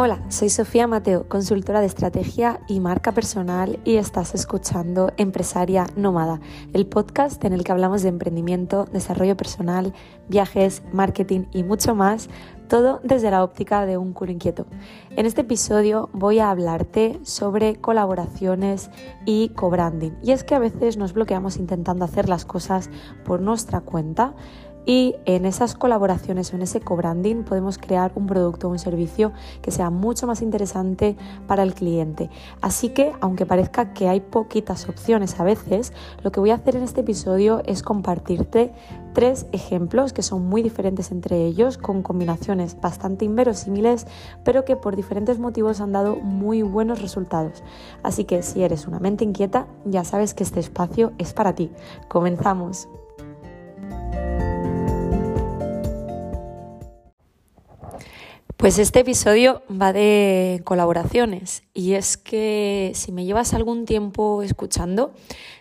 Hola, soy Sofía Mateo, consultora de estrategia y marca personal y estás escuchando Empresaria Nómada, el podcast en el que hablamos de emprendimiento, desarrollo personal, viajes, marketing y mucho más, todo desde la óptica de un culo inquieto. En este episodio voy a hablarte sobre colaboraciones y co-branding. Y es que a veces nos bloqueamos intentando hacer las cosas por nuestra cuenta y en esas colaboraciones o en ese co-branding podemos crear un producto o un servicio que sea mucho más interesante para el cliente. Así que, aunque parezca que hay poquitas opciones a veces, lo que voy a hacer en este episodio es compartirte tres ejemplos que son muy diferentes entre ellos, con combinaciones bastante inverosímiles, pero que por diferentes motivos han dado muy buenos resultados. Así que si eres una mente inquieta, ya sabes que este espacio es para ti. Comenzamos. Pues este episodio va de colaboraciones y es que si me llevas algún tiempo escuchando,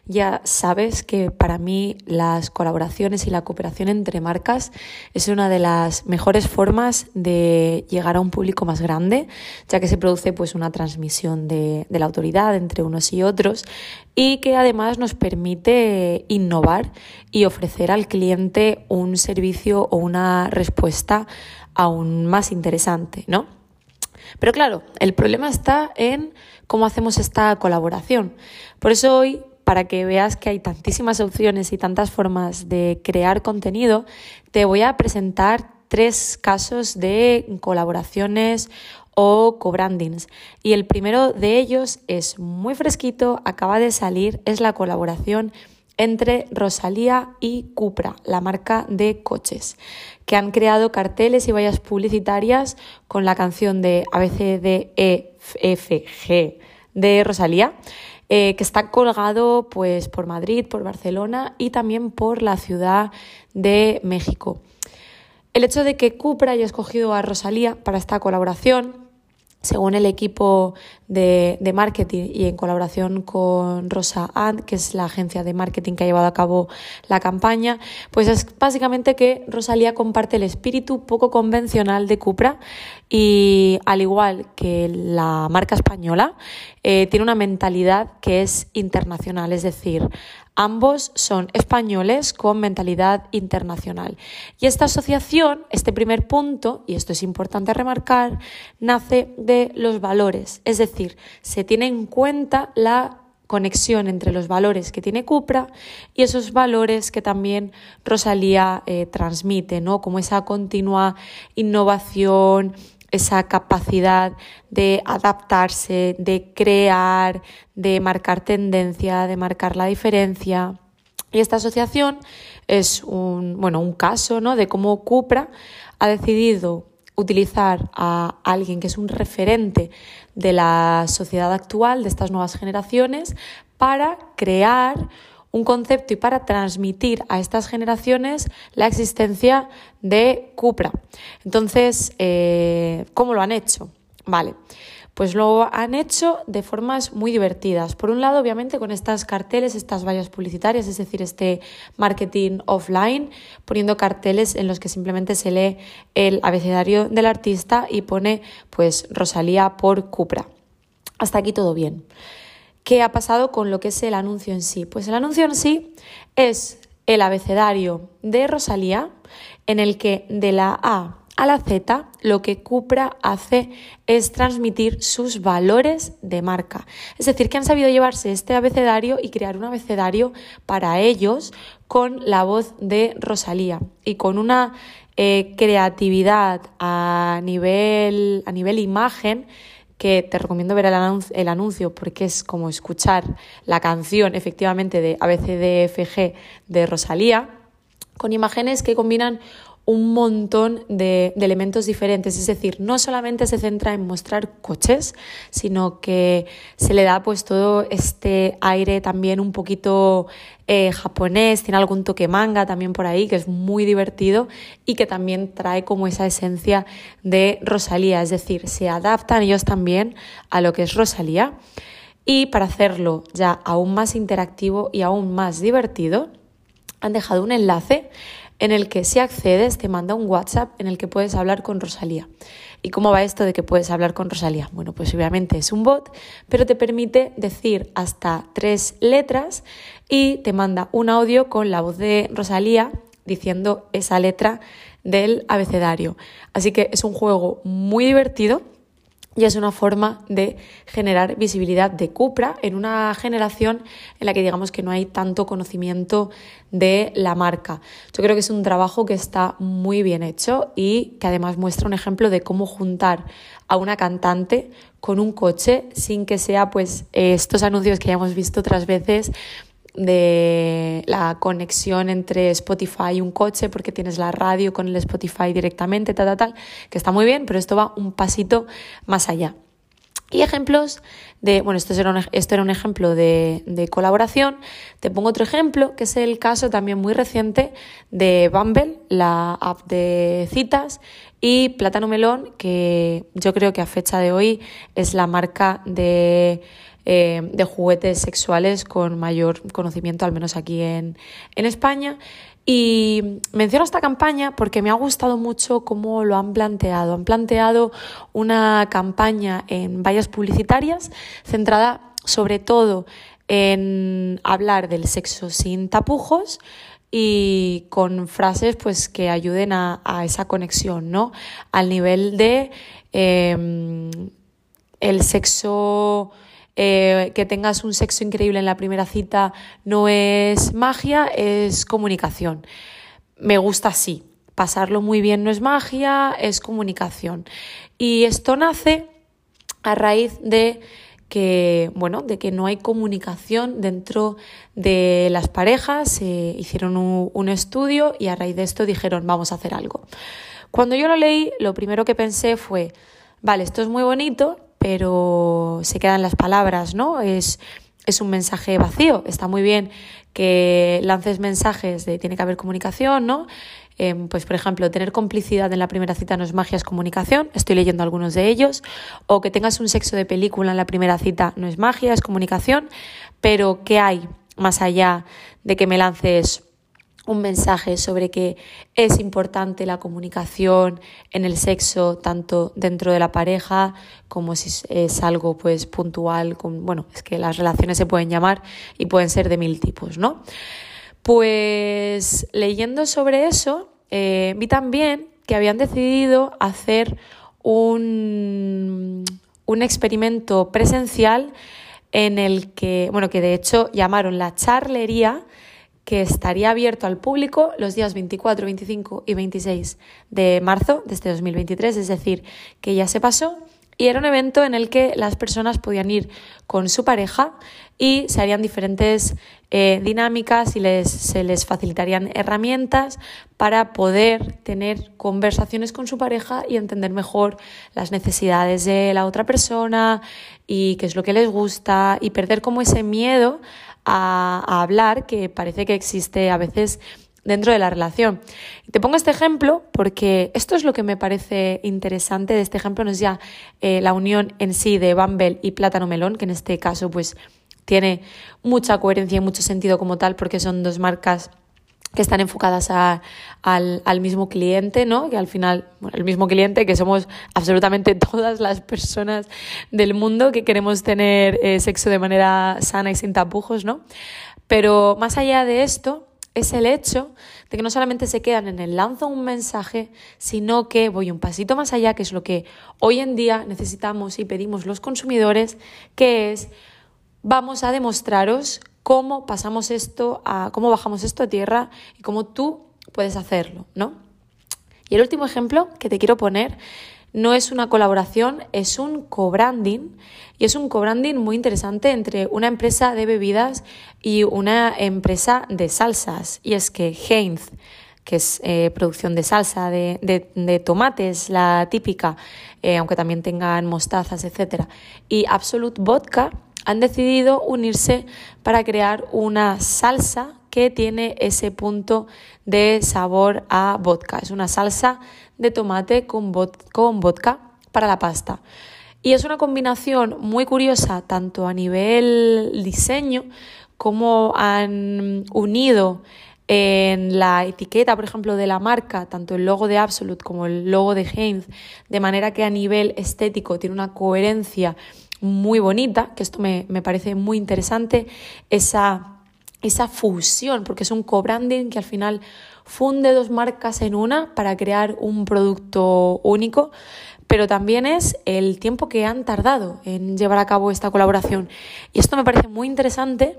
ya sabes que para mí las colaboraciones y la cooperación entre marcas es una de las mejores formas de llegar a un público más grande, ya que se produce pues una transmisión de, de la autoridad entre unos y otros y que además nos permite innovar y ofrecer al cliente un servicio o una respuesta aún más interesante, ¿no? Pero claro, el problema está en cómo hacemos esta colaboración. Por eso hoy, para que veas que hay tantísimas opciones y tantas formas de crear contenido, te voy a presentar tres casos de colaboraciones o co-brandings. Y el primero de ellos es muy fresquito, acaba de salir, es la colaboración entre Rosalía y Cupra, la marca de coches, que han creado carteles y vallas publicitarias con la canción de ABCDEFG de Rosalía. Eh, que está colgado pues, por Madrid, por Barcelona y también por la Ciudad de México. El hecho de que Cupra haya escogido a Rosalía para esta colaboración según el equipo de, marketing y en colaboración con Rosa Ant, que es la agencia de marketing que ha llevado a cabo la campaña, pues es básicamente que Rosalía comparte el espíritu poco convencional de Cupra y al igual que la marca española, eh, tiene una mentalidad que es internacional, es decir, Ambos son españoles con mentalidad internacional. Y esta asociación, este primer punto, y esto es importante remarcar, nace de los valores. Es decir, se tiene en cuenta la conexión entre los valores que tiene Cupra y esos valores que también Rosalía eh, transmite, ¿no? Como esa continua innovación, esa capacidad de adaptarse, de crear, de marcar tendencia, de marcar la diferencia. Y esta asociación es un, bueno, un caso ¿no? de cómo Cupra ha decidido utilizar a alguien que es un referente de la sociedad actual, de estas nuevas generaciones, para crear un concepto y para transmitir a estas generaciones la existencia de Cupra. Entonces, eh, ¿cómo lo han hecho? Vale. Pues lo han hecho de formas muy divertidas. Por un lado, obviamente, con estas carteles, estas vallas publicitarias, es decir, este marketing offline, poniendo carteles en los que simplemente se lee el abecedario del artista y pone pues Rosalía por Cupra. Hasta aquí todo bien. ¿Qué ha pasado con lo que es el anuncio en sí? Pues el anuncio en sí es el abecedario de Rosalía en el que de la A a la Z lo que Cupra hace es transmitir sus valores de marca. Es decir, que han sabido llevarse este abecedario y crear un abecedario para ellos con la voz de Rosalía y con una eh, creatividad a nivel, a nivel imagen que te recomiendo ver el anuncio, porque es como escuchar la canción efectivamente de ABCDFG de Rosalía, con imágenes que combinan un montón de, elementos diferentes. Es decir, no solamente se centra en mostrar coches, sino que se le da pues todo este aire también un poquito eh, japonés, tiene algún toque manga también por ahí, que es muy divertido y que también trae como esa esencia de Rosalía. Es decir, se adaptan ellos también a lo que es Rosalía. Y para hacerlo ya aún más interactivo y aún más divertido, han dejado un enlace en el que si accedes te manda un WhatsApp en el que puedes hablar con Rosalía. ¿Y cómo va esto de que puedes hablar con Rosalía? Bueno, pues obviamente es un bot, pero te permite decir hasta tres letras y te manda un audio con la voz de Rosalía diciendo esa letra del abecedario. Así que es un juego muy divertido y es una forma de generar visibilidad de Cupra en una generación en la que digamos que no hay tanto conocimiento de la marca. Yo creo que es un trabajo que está muy bien hecho y que además muestra un ejemplo de cómo juntar a una cantante con un coche sin que sea pues estos anuncios que ya hemos visto otras veces de la conexión entre Spotify y un coche porque tienes la radio con el Spotify directamente, tal, tal, tal, que está muy bien, pero esto va un pasito más allá. Y ejemplos de, bueno, esto era un, esto era un ejemplo de, de, colaboración. Te pongo otro ejemplo, que es el caso también muy reciente de Bumble, la app de citas, y Plátano Melón, que yo creo que a fecha de hoy es la marca de eh, de juguetes sexuales con mayor conocimiento, al menos aquí en, en España. Y menciono esta campaña porque me ha gustado mucho cómo lo han planteado. Han planteado una campaña en vallas publicitarias centrada sobre todo en hablar del sexo sin tapujos y con frases pues que ayuden a, esa conexión, ¿no? Al nivel de em, el sexo eh, que tengas un sexo increíble en la primera cita no es magia, es comunicación. Me gusta así. Pasarlo muy bien no es magia, es comunicación. Y esto nace a raíz de que, bueno, de que no hay comunicación dentro de las parejas. Se hicieron un, un estudio y a raíz de esto dijeron, vamos a hacer algo. Cuando yo lo leí, lo primero que pensé fue, vale, esto es muy bonito, pero se quedan las palabras, ¿no? Es, es un mensaje vacío. Está muy bien que lances mensajes de tiene que haber comunicación, ¿no? Em, pues, por ejemplo, tener complicidad en la primera cita no es magia, es comunicación. Estoy leyendo algunos de ellos. O que tengas un sexo de película en la primera cita no es magia, es comunicación. Pero, ¿qué hay más allá de que me lances un mensaje sobre que es importante la comunicación en el sexo, tanto dentro de la pareja como si es algo pues puntual, bueno, es que las relaciones se pueden llamar y pueden ser de mil tipos, ¿no? Pues leyendo sobre eso, eh, vi también que habían decidido hacer un, un experimento presencial en el que, bueno, que de hecho llamaron la charlería, que estaría abierto al público los días 24, 25 y 26 de marzo de este 2023, es decir, que ya se pasó. Y era un evento en el que las personas podían ir con su pareja y se harían diferentes eh, dinámicas y les, se les facilitarían herramientas para poder tener conversaciones con su pareja y entender mejor las necesidades de la otra persona y qué es lo que les gusta y perder como ese miedo a, hablar que parece que existe a veces dentro de la relación. te pongo este ejemplo porque esto es lo que me parece interesante de este ejemplo, no es ya eh, la unión en sí de Bumble y Plátano Melón, que en este caso pues tiene mucha coherencia y mucho sentido como tal porque son dos marcas que están enfocadas al, mismo cliente, ¿no? Que al final, el mismo cliente, que somos absolutamente todas las personas del mundo que queremos tener eh, sexo de manera sana y sin tapujos, ¿no? Pero más allá de esto, es el hecho de que no solamente se quedan en el lanzo un mensaje, sino que voy un pasito más allá, que es lo que hoy en día necesitamos y pedimos los consumidores, que es vamos a demostraros cómo pasamos esto a, cómo bajamos esto a tierra y cómo tú puedes hacerlo, ¿no? Y el último ejemplo que te quiero poner no es una colaboración, es un co-branding y es un co-branding muy interesante entre una empresa de bebidas y una empresa de salsas. Y es que Heinz, que es eh, producción de salsa, de, tomates, la típica, eh, aunque también tengan mostazas, etc. Y Absolute Vodka han decidido unirse para crear una salsa que tiene ese punto de sabor a vodka. Es una salsa de tomate con, vodka para la pasta. Y es una combinación muy curiosa tanto a nivel diseño como han unido en la etiqueta, por ejemplo, de la marca, tanto el logo de Absolute como el logo de Heinz, de manera que a nivel estético tiene una coherencia muy bonita, que esto me, me parece muy interesante, esa, esa fusión, porque es un co-branding que al final funde dos marcas en una para crear un producto único, pero también es el tiempo que han tardado en llevar a cabo esta colaboración. Y esto me parece muy interesante,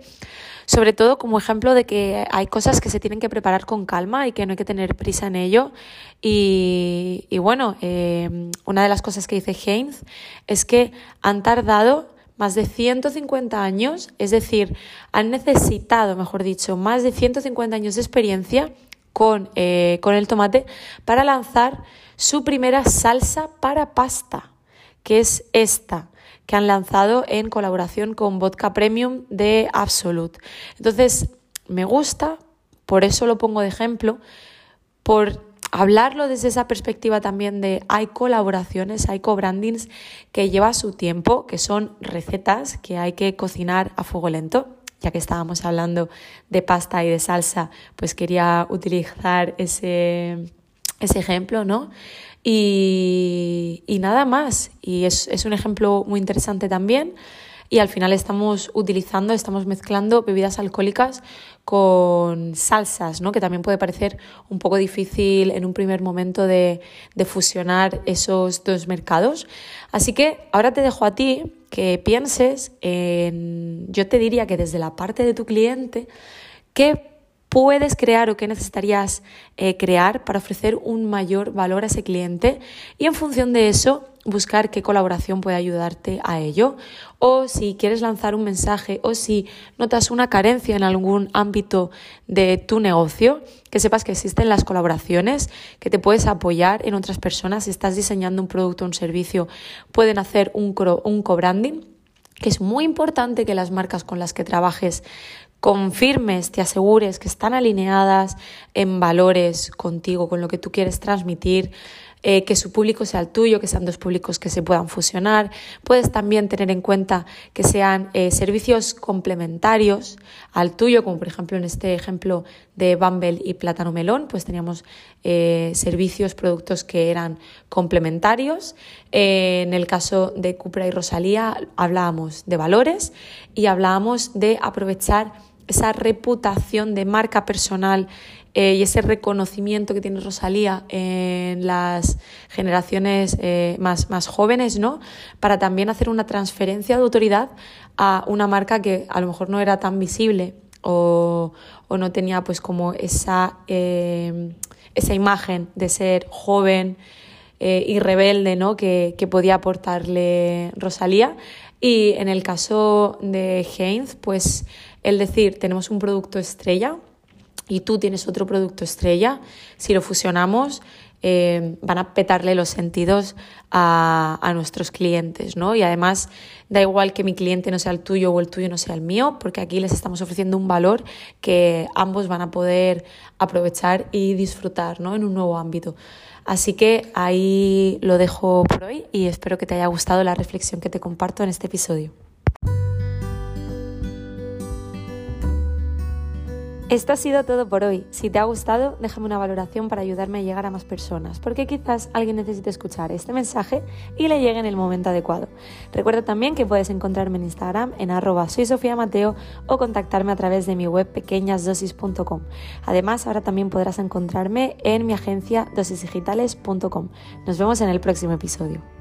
sobre todo como ejemplo de que hay cosas que se tienen que preparar con calma y que no hay que tener prisa en ello. Y, bueno, eh, una de las cosas que dice Heinz es que han tardado más de 150 años, es decir, han necesitado, mejor dicho, más de 150 años de experiencia con, eh, con el tomate para lanzar su primera salsa para pasta, que es esta que han lanzado en colaboración con Vodka Premium de Absolute. Entonces, me gusta, por eso lo pongo de ejemplo, por hablarlo desde esa perspectiva también de hay colaboraciones, hay co-brandings que lleva su tiempo, que son recetas que hay que cocinar a fuego lento ya que estábamos hablando de pasta y de salsa, pues quería utilizar ese, ese ejemplo, ¿no? Y, y nada más. Y es, es un ejemplo muy interesante también y al final estamos utilizando, estamos mezclando bebidas alcohólicas con salsas, ¿no? que también puede parecer un poco difícil en un primer momento de, de fusionar esos dos mercados. Así que ahora te dejo a ti que pienses en, yo te diría que desde la parte de tu cliente, ¿qué puedes crear o qué necesitarías eh, crear para ofrecer un mayor valor a ese cliente y en función de eso buscar qué colaboración puede ayudarte a ello. O si quieres lanzar un mensaje o si notas una carencia en algún ámbito de tu negocio, que sepas que existen las colaboraciones, que te puedes apoyar en otras personas. Si estás diseñando un producto o un servicio, pueden hacer un, co-branding que es muy importante que las marcas con las que trabajes confirmes, te asegures que están alineadas en valores contigo, con lo que tú quieres transmitir, eh, que su público sea el tuyo, que sean dos públicos que se puedan fusionar. Puedes también tener en cuenta que sean eh, servicios complementarios al tuyo, como por ejemplo en este ejemplo de Bumble y Plátano Melón, pues teníamos eh, servicios, productos que eran complementarios. en el caso de Cupra y Rosalía hablábamos de valores y hablábamos de aprovechar esa reputación de marca personal eh, y ese reconocimiento que tiene Rosalía en las generaciones eh, más, más jóvenes, ¿no? Para también hacer una transferencia de autoridad a una marca que a lo mejor no era tan visible o, o no tenía pues como esa, eh, esa imagen de ser joven y rebelde, ¿no? Que, que podía aportarle Rosalía. Y en el caso de Heinz, pues el decir, tenemos un producto estrella, y tú tienes otro producto estrella, si lo fusionamos, eh, van a petarle los sentidos a, a, nuestros clientes, ¿no? Y además da igual que mi cliente no sea el tuyo o el tuyo no sea el mío, porque aquí les estamos ofreciendo un valor que ambos van a poder aprovechar y disfrutar, ¿no? En un nuevo ámbito. Así que ahí lo dejo por hoy y espero que te haya gustado la reflexión que te comparto en este episodio. Esto ha sido todo por hoy. Si te ha gustado, déjame una valoración para ayudarme a llegar a más personas, porque quizás alguien necesite escuchar este mensaje y le llegue en el momento adecuado. Recuerda también que puedes encontrarme en Instagram en arroba o contactarme a través de mi web pequeñasdosis.com. Además, ahora también podrás encontrarme en mi agencia dosisdigitales.com. Nos vemos en el próximo episodio.